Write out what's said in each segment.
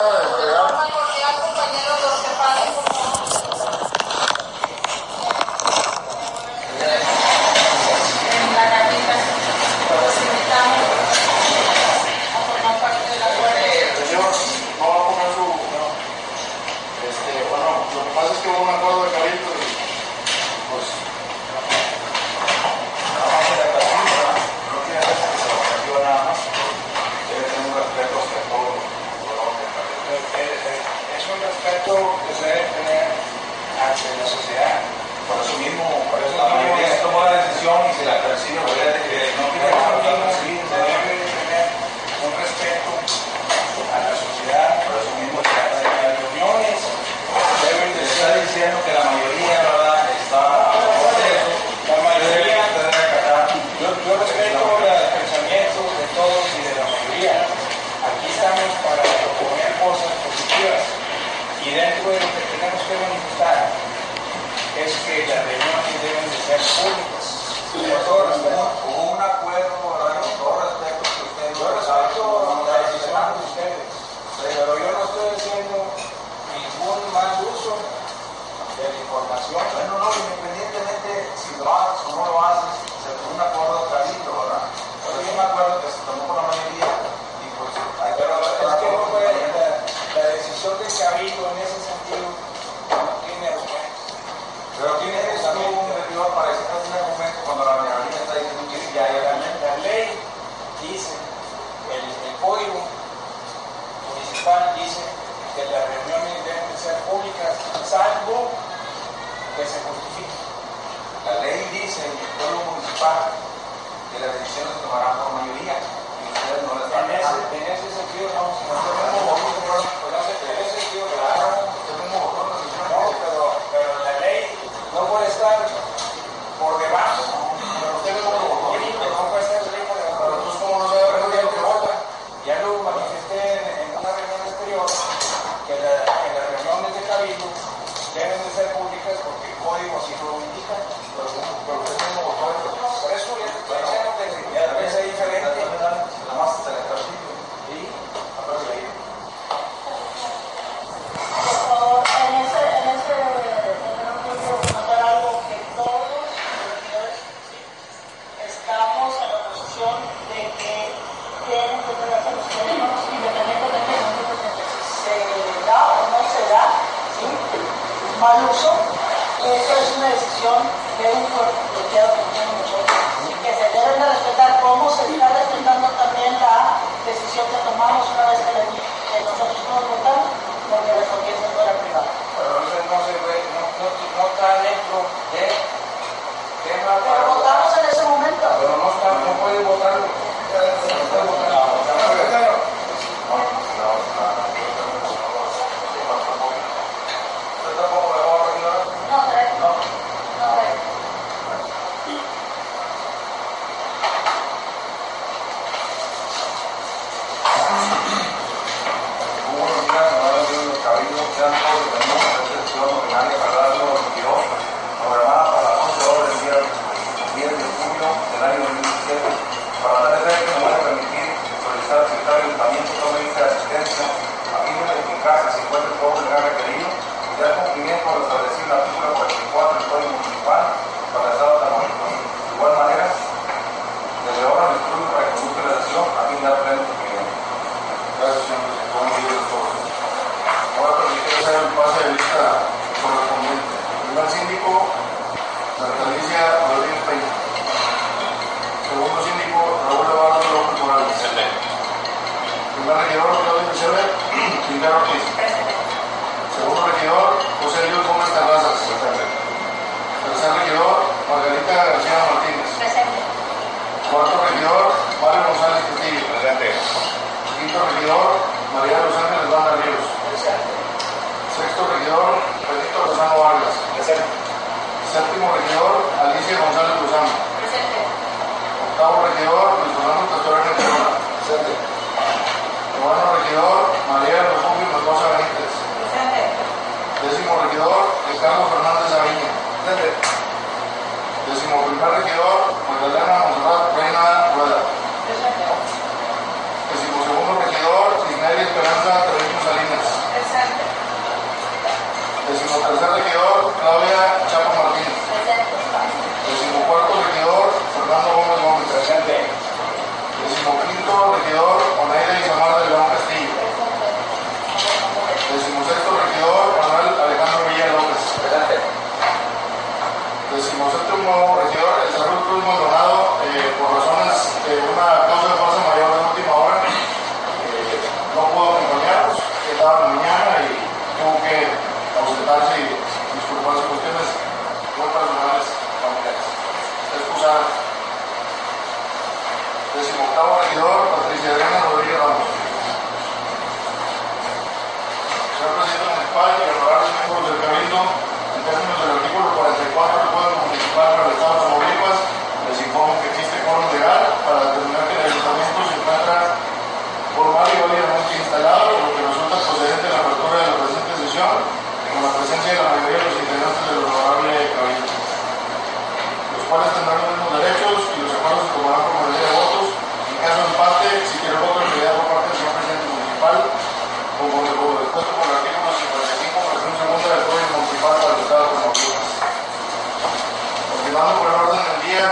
Oh. un respeto que se debe tener ante la sociedad. Por eso mismo, por eso la mayoría se tomó la decisión y se la percibe, no quiere se debe tener un respeto a la sociedad, por eso mismo se hacen las reuniones, deben de estar diciendo que es que las reuniones deben de ser públicas, no todas, ¿verdad? que se justifique. La ley dice que el pueblo municipal que la decisión se tomará por mayoría y ustedes no les van a dejar. En ese sentido vamos a hacer pues, En ese sentido, claro, tenemos un botón de No, pero la ley no puede estar por debajo independientemente si se da o no se da mal uso, eso es una decisión de un cuerpo bloqueado que tenemos nosotros, que se deben de respetar como se está respetando también la decisión que tomamos una vez que, nosotros nos votamos, porque la confianza no era privada. Pero eso no se ve, no, no, está dentro de... de Pero votamos en ese momento. Pero no, está, no puede votarlo Ricardo Quedó, Magdalena cuales tendrán los mismos derechos y los hermanos se tomarán por mayoría de votos. En caso de empate, si quiere voto en realidad por parte del señor presidente municipal, como dispuesto por el artículo 55, versión segunda del Código Municipal para el Estado de Continuando por el orden del día,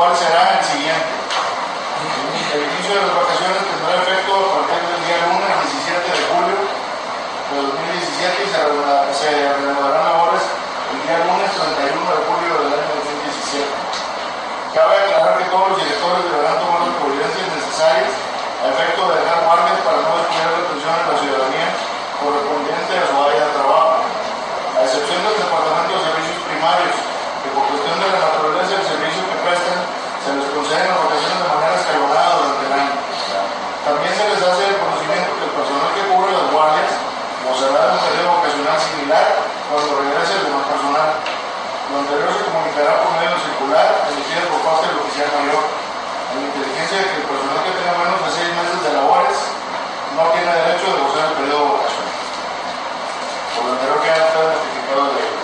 cuál será el siguiente. El inicio de las vacaciones tendrá efecto diciendo yo, la inteligencia de que el personal que tenga menos de seis meses de labores no tiene derecho de gozar el periodo vacacional. Por lo anterior queda todo notificado de ello.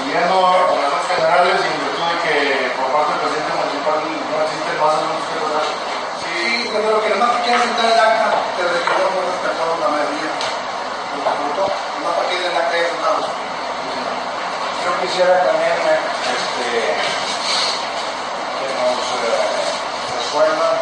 Siguiendo con las normas generales y en virtud de que por parte del presidente municipal no existen más asuntos que tratar. Sí, pero lo que nomás quiero sentar el acta, pero de que no hemos respetado la mayoría. Por lo tanto, nomás para que en la calle sentados. Yo quisiera también, eh, este, forma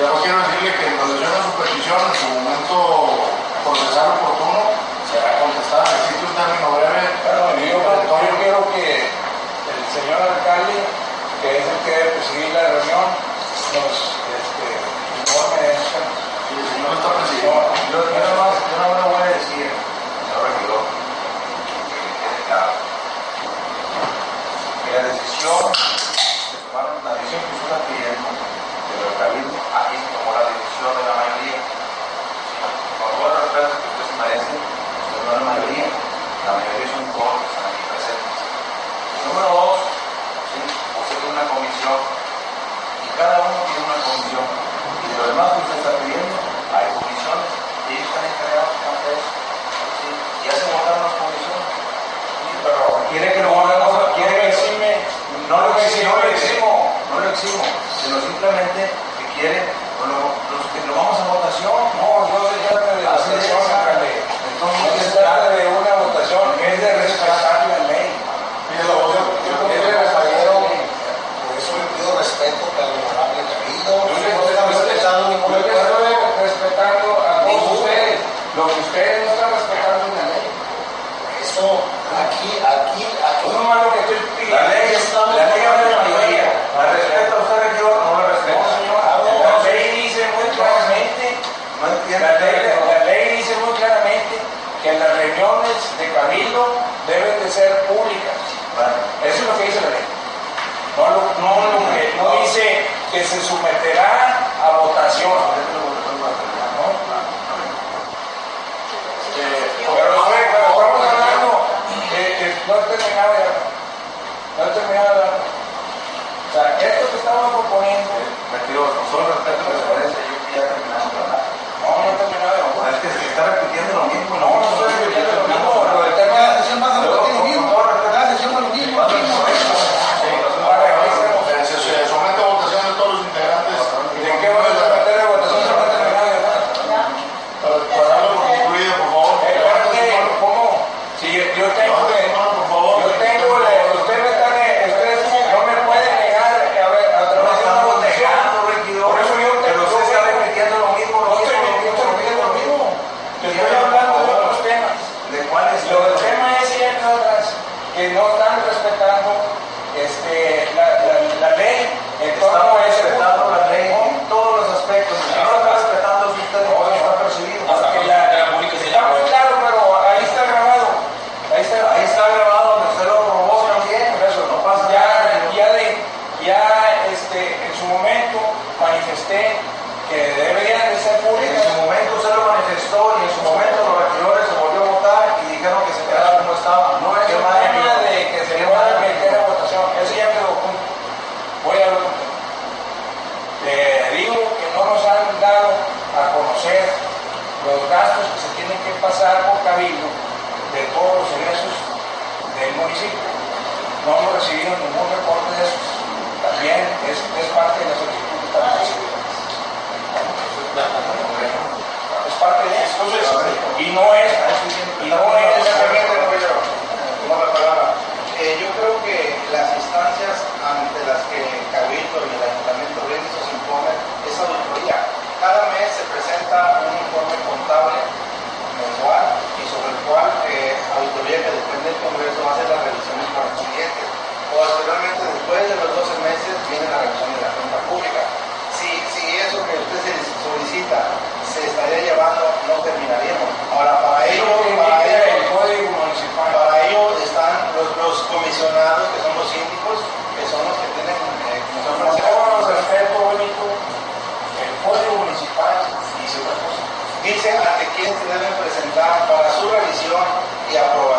yo quiero decirle que lo de una superstición en su momento procesar oportuno será contestada. Existe un término breve. Pero yo, quiero que el señor alcalde, que es el que preside la reunión, nos sino simplemente que quiere, lo, los que lo vamos a votación no es, y no es. yo creo que las instancias ante las que el Cabildo y el Ayuntamiento Brindis se imponen es auditoría. Cada mes se presenta un informe contable mensual y sobre el cual eh, auditoría que depende del Congreso hace las revisiones correspondientes. Posteriormente, después de los 12 meses, viene la revisión de la cuenta pública. Si, si eso que usted se solicita se estaría llevando, no terminaría. Ahora, para ello, para ello municipal, están los, los comisionados, que son los síndicos, que son los que tienen... Eh, con todo respeto único, el código municipal dice una cosa. Dice quién se deben presentar para su revisión y aprobación.